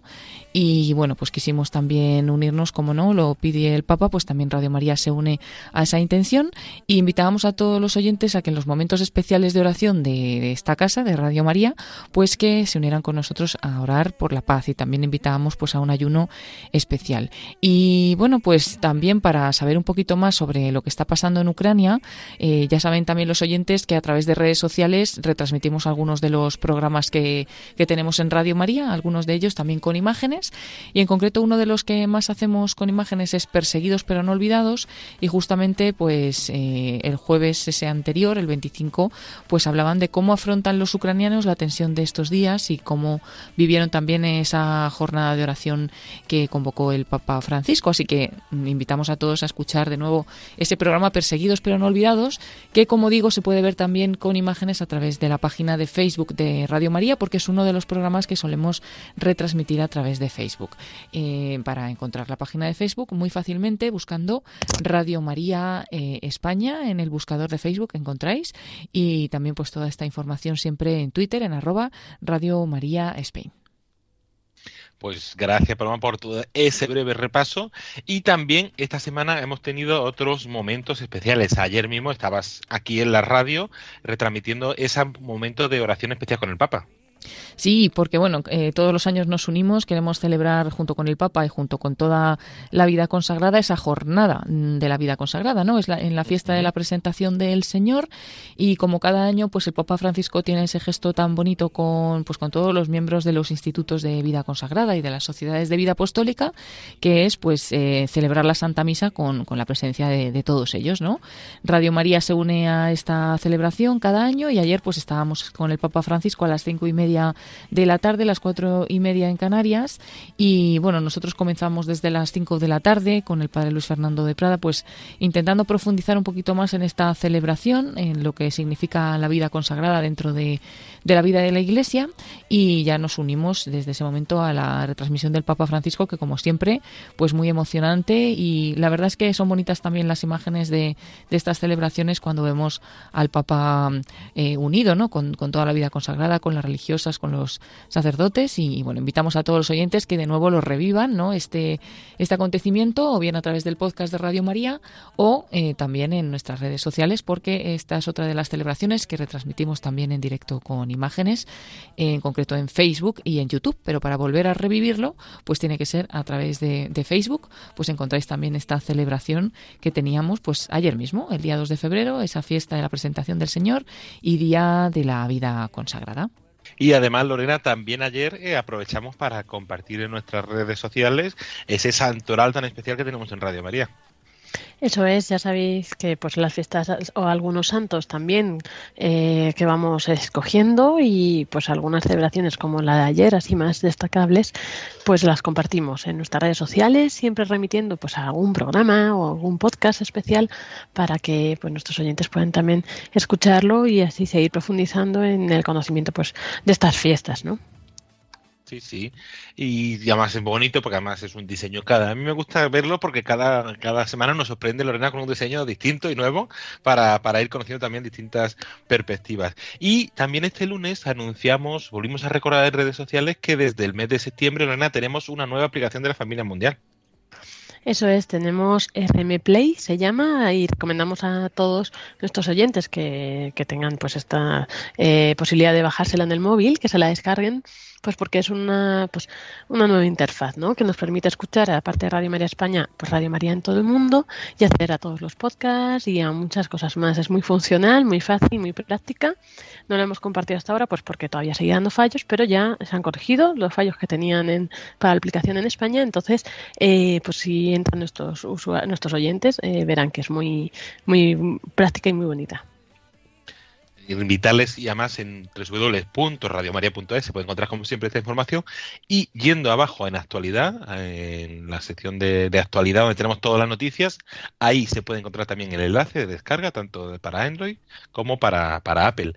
y bueno, pues quisimos también unirnos, como no, lo pide el Papa, pues también Radio María se une a esa intención. Y invitábamos a todos los oyentes a que en los momentos especiales de oración de, esta casa, de Radio María, pues que se unieran con nosotros a orar por la paz. Y también invitábamos pues a un ayuno especial. Y bueno, pues también para saber un poquito más sobre lo que está pasando en Ucrania, eh, ya saben también los oyentes que a través de redes sociales retransmitimos algunos de los programas que, que tenemos en Radio María, algunos de ellos también con imágenes y en concreto uno de los que más hacemos con imágenes es Perseguidos pero no olvidados y justamente pues eh, el jueves ese anterior, el 25, pues hablaban de cómo afrontan los ucranianos la tensión de estos días y cómo vivieron también esa jornada de oración que convocó el Papa Francisco. Así que invitamos a todos a escuchar de nuevo ese programa Perseguidos pero no olvidados, que como digo se puede ver también con imágenes a través de la página de Facebook de Radio María, porque es uno de los programas que solemos retransmitir a través de Facebook. Eh, para encontrar la página de Facebook muy fácilmente buscando Radio María eh, España en el buscador de Facebook encontráis y también pues toda esta información siempre en Twitter en arroba Radio María Spain. Pues gracias, Paloma, por todo ese breve repaso. Y también esta semana hemos tenido otros momentos especiales. Ayer mismo estabas aquí en la radio retransmitiendo ese momento de oración especial con el Papa. Sí, porque bueno, eh, todos los años nos unimos, queremos celebrar junto con el Papa y junto con toda la vida consagrada esa jornada de la vida consagrada, ¿no? Es la, en la fiesta de la presentación del Señor y como cada año, pues el Papa Francisco tiene ese gesto tan bonito con, pues con todos los miembros de los institutos de vida consagrada y de las sociedades de vida apostólica, que es pues eh, celebrar la Santa Misa con, con la presencia de, de, todos ellos, ¿no? Radio María se une a esta celebración cada año y ayer pues estábamos con el Papa Francisco a las cinco y media de la tarde, las cuatro y media en Canarias. Y bueno, nosotros comenzamos desde las cinco de la tarde con el padre Luis Fernando de Prada, pues intentando profundizar un poquito más en esta celebración, en lo que significa la vida consagrada dentro de, de la vida de la Iglesia. Y ya nos unimos desde ese momento a la retransmisión del Papa Francisco, que como siempre, pues muy emocionante. Y la verdad es que son bonitas también las imágenes de, de estas celebraciones cuando vemos al Papa eh, unido, ¿no? Con, con toda la vida consagrada, con las religiosas, con los sacerdotes y, bueno, invitamos a todos los oyentes que de nuevo lo revivan, ¿no? Este, este acontecimiento o bien a través del podcast de Radio María o eh, también en nuestras redes sociales porque esta es otra de las celebraciones que retransmitimos también en directo con imágenes, en concreto en Facebook y en YouTube, pero para volver a revivirlo pues tiene que ser a través de, Facebook, pues encontráis también esta celebración que teníamos pues ayer mismo, el día 2 de febrero, esa fiesta de la presentación del Señor y día de la vida consagrada. Y además, Lorena, también ayer eh, aprovechamos para compartir en nuestras redes sociales ese santoral tan especial que tenemos en Radio María. Eso es, ya sabéis que pues las fiestas o algunos santos también eh, que vamos escogiendo y pues algunas celebraciones como la de ayer, así más destacables, pues las compartimos en nuestras redes sociales, siempre remitiendo pues a algún programa o algún podcast especial para que pues nuestros oyentes puedan también escucharlo y así seguir profundizando en el conocimiento pues de estas fiestas, ¿no? Sí, sí. Y, además es bonito porque además es un diseño cada. A mí me gusta verlo porque cada, cada semana nos sorprende Lorena con un diseño distinto y nuevo para, para ir conociendo también distintas perspectivas. Y también este lunes anunciamos, volvimos a recordar en redes sociales que desde el mes de septiembre, Lorena, tenemos una nueva aplicación de la familia mundial. Eso es, tenemos FM Play, se llama, y recomendamos a todos nuestros oyentes que, que tengan pues esta eh, posibilidad de bajársela en el móvil, que se la descarguen Pues porque es una, pues, una nueva interfaz, ¿no? Que nos permite escuchar, aparte de Radio María España, pues Radio María en todo el mundo y acceder a todos los podcasts y a muchas cosas más. Es muy funcional, muy fácil, muy práctica. No lo hemos compartido hasta ahora, pues porque todavía sigue dando fallos, pero ya se han corregido los fallos que tenían en, para la aplicación en España. Entonces, eh, pues si entran nuestros, nuestros oyentes, eh, verán que es muy, muy práctica y muy bonita invitarles y además en www.radiomaria.es se puede encontrar como siempre esta información y yendo abajo en actualidad, en la sección de, actualidad donde tenemos todas las noticias, ahí se puede encontrar también el enlace de descarga tanto para Android como para, para Apple.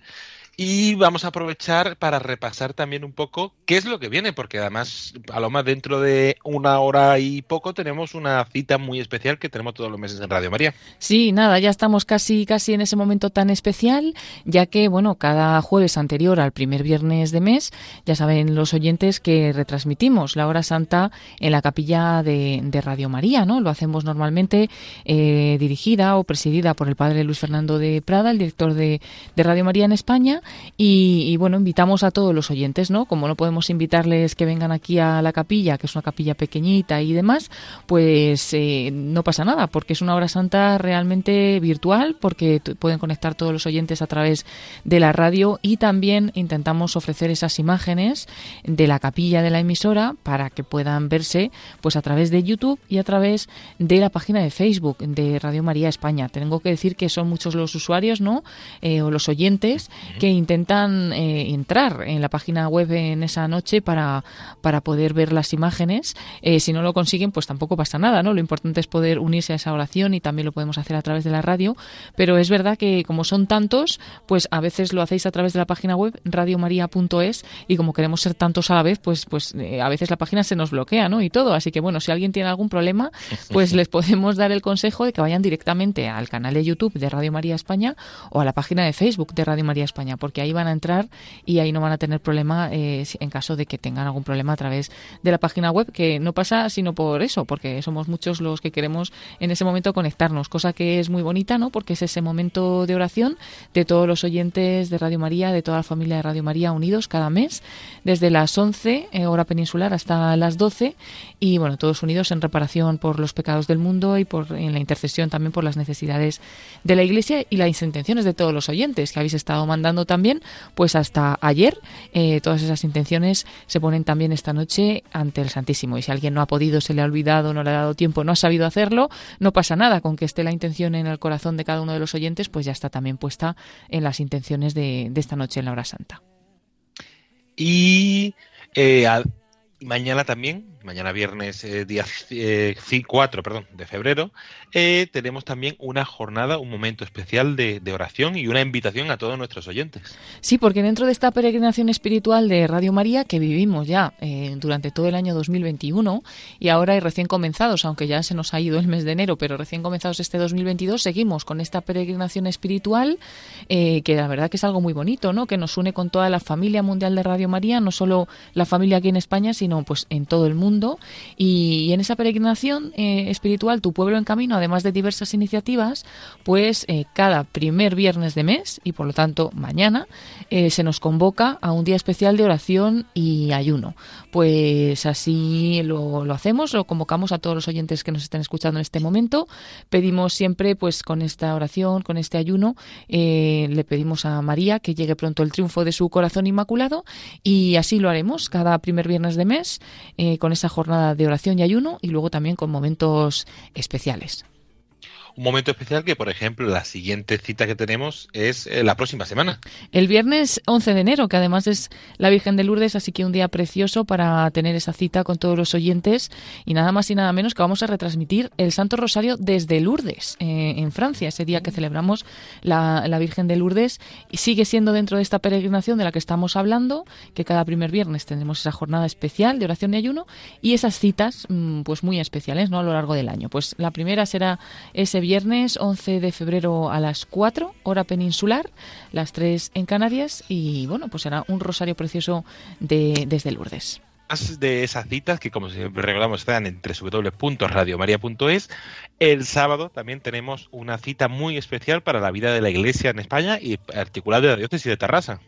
Y vamos a aprovechar para repasar también un poco qué es lo que viene, porque además, a lo más dentro de una hora y poco tenemos una cita muy especial que tenemos todos los meses en Radio María. Sí, nada, ya estamos casi casi en ese momento tan especial, ya que bueno, cada jueves anterior al primer viernes de mes, ya saben los oyentes que retransmitimos la hora santa en la capilla de, Radio María, ¿no? Lo hacemos normalmente eh, dirigida o presidida por el padre Luis Fernando de Prada, el director de Radio María en España y, bueno, invitamos a todos los oyentes, ¿no? Como no podemos invitarles que vengan aquí a la capilla, que es una capilla pequeñita y demás, pues eh, no pasa nada, porque es una hora santa realmente virtual, porque pueden conectar todos los oyentes a través de la radio y también intentamos ofrecer esas imágenes de la capilla de la emisora para que puedan verse pues a través de YouTube y a través de la página de Facebook de Radio María España. Tengo que decir que son muchos los usuarios, ¿no? Eh, o los oyentes que intentan eh, entrar en la página web en esa noche para, para poder ver las imágenes. Eh, si no lo consiguen, pues tampoco pasa nada, ¿no? Lo importante es poder unirse a esa oración y también lo podemos hacer a través de la radio. Pero es verdad que como son tantos, pues a veces lo hacéis a través de la página web radiomaria.es y como queremos ser tantos a la vez, pues, pues eh, a veces la página se nos bloquea, ¿no? Y todo. Así que bueno, si alguien tiene algún problema, pues les podemos dar el consejo de que vayan directamente al canal de YouTube de Radio María España o a la página de Facebook de Radio María España, porque ahí van a entrar y ahí no van a tener problema eh, en caso de que tengan algún problema a través de la página web, que no pasa sino por eso, porque somos muchos los que queremos en ese momento conectarnos, cosa que es muy bonita, ¿no? Porque es ese momento de oración de todos los oyentes de Radio María, de toda la familia de Radio María unidos cada mes, desde las 11 eh, hora peninsular hasta las 12 y bueno, todos unidos en reparación por los pecados del mundo y por en la intercesión también por las necesidades de la Iglesia y las intenciones de todos los oyentes que habéis estado mandando también pues hasta ayer eh, todas esas intenciones se ponen también esta noche ante el Santísimo. Y si alguien no ha podido, se le ha olvidado, no le ha dado tiempo, no ha sabido hacerlo, no pasa nada. Con que esté la intención en el corazón de cada uno de los oyentes, pues ya está también puesta en las intenciones de, esta noche en la hora santa. Y eh, mañana también mañana viernes eh, día 4 eh, de febrero, eh, tenemos también una jornada, un momento especial de, oración y una invitación a todos nuestros oyentes. Sí, porque dentro de esta peregrinación espiritual de Radio María que vivimos ya durante todo el año 2021 y ahora hay recién comenzados, aunque ya se nos ha ido el mes de enero, pero recién comenzados este 2022, seguimos con esta peregrinación espiritual que la verdad que es algo muy bonito, ¿no? Que nos une con toda la familia mundial de Radio María, no solo la familia aquí en España, sino pues en todo el mundo y, en esa peregrinación eh, espiritual, Tu Pueblo en Camino, además de diversas iniciativas, pues eh, cada primer viernes de mes, y por lo tanto mañana, eh, se nos convoca a un día especial de oración y ayuno. Pues así lo, hacemos, lo convocamos a todos los oyentes que nos estén escuchando en este momento. Pedimos siempre, pues con esta oración, con este ayuno, le pedimos a María que llegue pronto el triunfo de su corazón inmaculado y así lo haremos cada primer viernes de mes con esa jornada de oración y ayuno y luego también con momentos especiales un momento especial que, por ejemplo, la siguiente cita que tenemos es eh, la próxima semana. El viernes 11 de enero, que además es la Virgen de Lourdes, así que un día precioso para tener esa cita con todos los oyentes y nada más y nada menos que vamos a retransmitir el Santo Rosario desde Lourdes, eh, en Francia, ese día que celebramos la, Virgen de Lourdes y sigue siendo dentro de esta peregrinación de la que estamos hablando, que cada primer viernes tendremos esa jornada especial de oración y ayuno y esas citas mm, pues muy especiales ¿no? a lo largo del año. Pues la primera será ese viernes 11 de febrero a las 4, hora peninsular, las 3 en Canarias y bueno, pues será un rosario precioso de, desde Lourdes. De esas citas que como siempre recordamos están en www.radiomaria.es el sábado también tenemos una cita muy especial para la vida de la Iglesia en España y particular de la diócesis de Terrassa.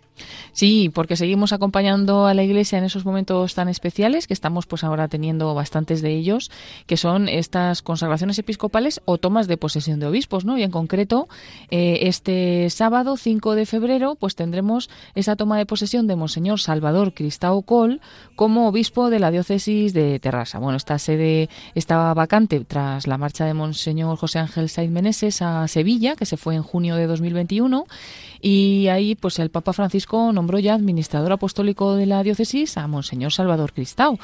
Sí, porque seguimos acompañando a la Iglesia en esos momentos tan especiales que estamos pues ahora teniendo bastantes de ellos, que son estas consagraciones episcopales o tomas de posesión de obispos, ¿no? Y en concreto, eh, este sábado 5 de febrero, pues tendremos esa toma de posesión de Monseñor Salvador Cristao Col como obispo de la diócesis de Terrassa. Bueno, esta sede estaba vacante tras la marcha de Monseñor José Ángel Saiz Meneses a Sevilla, que se fue en junio de 2021, y ahí pues el Papa Francisco nombró ya administrador apostólico de la diócesis a Monseñor Salvador Cristau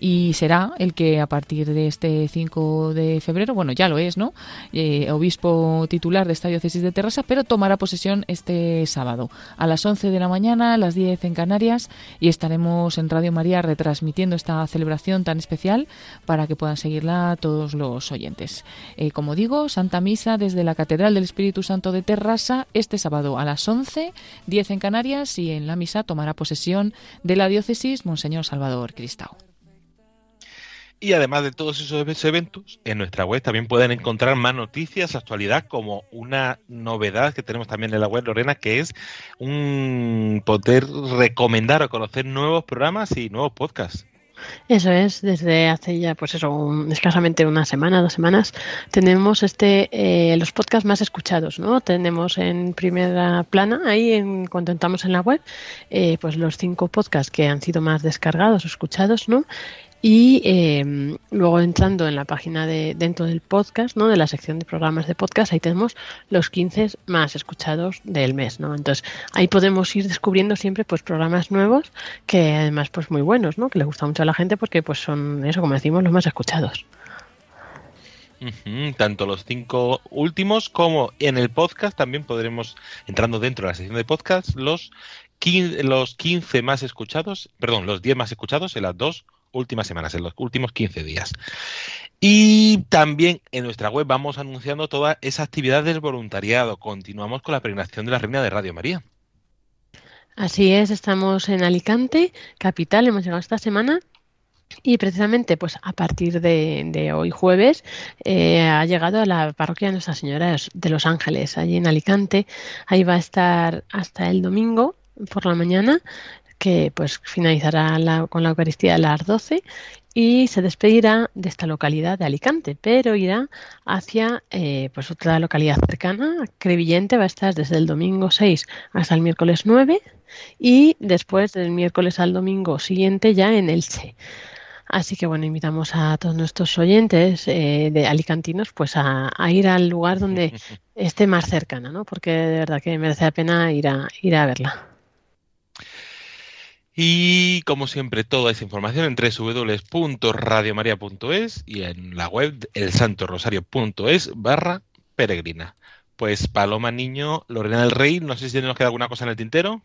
y será el que a partir de este 5 de febrero, bueno ya lo es, ¿no? Eh, obispo titular de esta diócesis de Terrassa, pero tomará posesión este sábado a las 11 de la mañana, a las 10 en Canarias y estaremos en Radio María retransmitiendo esta celebración tan especial para que puedan seguirla todos los oyentes. Eh, como digo, Santa Misa desde la Catedral del Espíritu Santo de Terrassa este sábado a las 11, 10 en Canarias y en la misa tomará posesión de la diócesis Monseñor Salvador Cristao. Y además de todos esos eventos, en nuestra web también pueden encontrar más noticias, actualidad, como una novedad que tenemos también en la web, Lorena, que es un poder recomendar o conocer nuevos programas y nuevos podcasts. Eso es, desde hace ya, pues eso, un, escasamente una semana, dos semanas, tenemos este eh, los podcasts más escuchados, ¿no? Tenemos en primera plana, ahí en, cuando entramos en la web, eh, pues los cinco podcasts que han sido más descargados o escuchados, ¿no? Y eh, luego entrando en la página de dentro del podcast, ¿no? De la sección de programas de podcast, ahí tenemos los 15 más escuchados del mes, ¿no? Entonces ahí podemos ir descubriendo siempre pues programas nuevos que además pues muy buenos, ¿no? Que le gusta mucho a la gente porque pues son eso como decimos los más escuchados. Tanto los cinco últimos como en el podcast también podremos, entrando dentro de la sección de podcast, los 15, los 15 más escuchados, perdón, los 10 más escuchados en las dos últimas semanas, en los últimos 15 días. Y también en nuestra web vamos anunciando toda esa actividad del voluntariado. Continuamos con la peregrinación de la Reina de Radio María. Así es, estamos en Alicante, capital, hemos llegado esta semana y precisamente, pues a partir de, de hoy jueves, eh, ha llegado a la parroquia de Nuestra Señora de los Ángeles, allí en Alicante. Ahí va a estar hasta el domingo por la mañana, que pues finalizará la- con la Eucaristía a las 12 y se despedirá de esta localidad de Alicante, pero irá hacia eh, pues otra localidad cercana, Crevillente, va a estar desde el domingo 6 hasta el miércoles 9 y después del miércoles al domingo siguiente ya en Elche. Así que bueno, invitamos a todos nuestros oyentes eh, de alicantinos pues a, a ir al lugar donde esté más cercana, ¿no? Porque de verdad que merece la pena ir a, ir a verla. Y como siempre, toda esa información en www.radiomaria.es y en la web elsantorosario.es barra peregrina. Pues Paloma Niño, Lorena del Rey, no sé si nos queda alguna cosa en el tintero.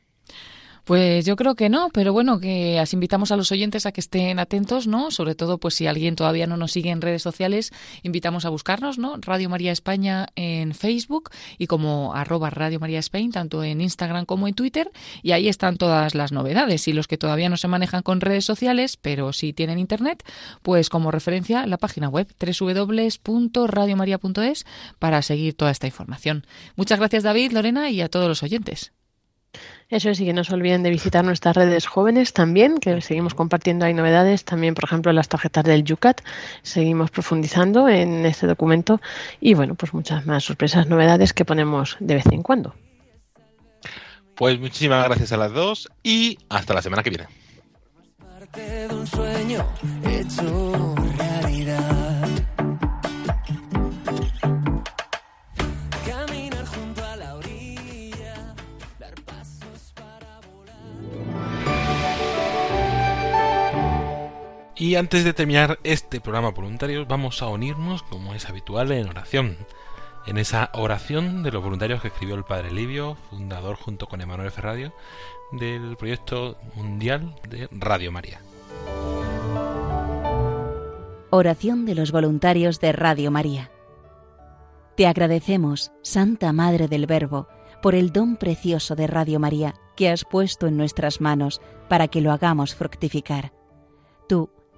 Pues yo creo que no, pero bueno, que as invitamos a los oyentes a que estén atentos, ¿no? Sobre todo, pues si alguien todavía no nos sigue en redes sociales, invitamos a buscarnos, ¿no? Radio María España en Facebook y como arroba Radio María España, tanto en Instagram como en Twitter, y ahí están todas las novedades. Y los que todavía no se manejan con redes sociales, pero sí tienen internet, pues como referencia la página web www.radiomaria.es para seguir toda esta información. Muchas gracias David, Lorena y a todos los oyentes. Eso es, y que no se olviden de visitar nuestras redes jóvenes también, que seguimos compartiendo ahí novedades, también por ejemplo las tarjetas del Yucat, seguimos profundizando en este documento y bueno, pues muchas más sorpresas, novedades que ponemos de vez en cuando. Pues muchísimas gracias a las dos y hasta la semana que viene. parte de un sueño hecho realidad. Y antes de terminar este programa voluntarios, vamos a unirnos, como es habitual, en oración. En esa oración de los voluntarios que escribió el Padre Livio, fundador junto con Emanuel Ferradio del proyecto mundial de Radio María. Oración de los voluntarios de Radio María. Te agradecemos, Santa Madre del Verbo, por el don precioso de Radio María que has puesto en nuestras manos para que lo hagamos fructificar. Tú,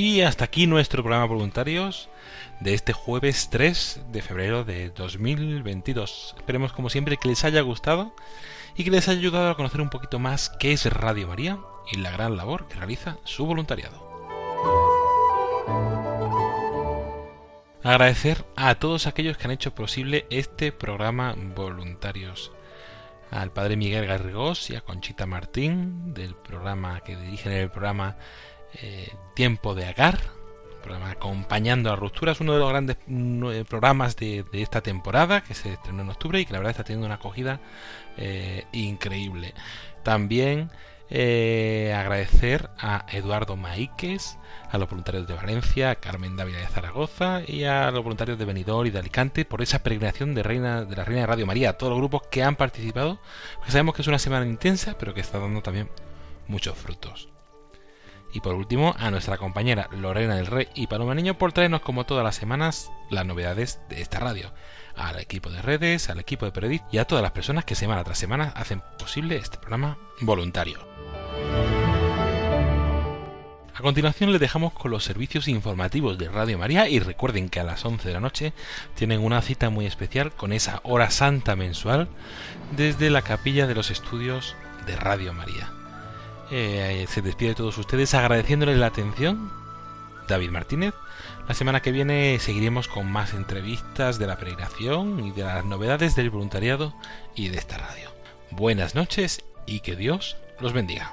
Y hasta aquí nuestro programa voluntarios de este jueves 3 de febrero de 2022. Esperemos como siempre que les haya gustado y que les haya ayudado a conocer un poquito más qué es Radio María y la gran labor que realiza su voluntariado. Agradecer a todos aquellos que han hecho posible este programa voluntarios. Al padre Miguel Garrigós y a Conchita Martín del programa que dirigen el programa eh, Tiempo de Agar, programa acompañando a ruptura, es uno de los grandes mm, programas de, esta temporada que se estrenó en octubre y que la verdad está teniendo una acogida eh, increíble. También eh, agradecer a Eduardo Maíquez, a los voluntarios de Valencia, a Carmen Dávila de Zaragoza y a los voluntarios de Benidorm y de Alicante por esa peregrinación de, Reina, de la Reina de Radio María, a todos los grupos que han participado, porque sabemos que es una semana intensa, pero que está dando también muchos frutos. Y por último, a nuestra compañera Lorena del Rey y Paloma Niño por traernos como todas las semanas las novedades de esta radio. Al equipo de redes, al equipo de periodistas y a todas las personas que semana tras semana hacen posible este programa voluntario. A continuación les dejamos con los servicios informativos de Radio María y recuerden que a las 11 de la noche tienen una cita muy especial con esa hora santa mensual desde la capilla de los estudios de Radio María. Eh, se despide de todos ustedes agradeciéndoles la atención. David Martínez. La semana que viene seguiremos con más entrevistas de la peregrinación y de las novedades del voluntariado y de esta radio. Buenas noches y que Dios los bendiga.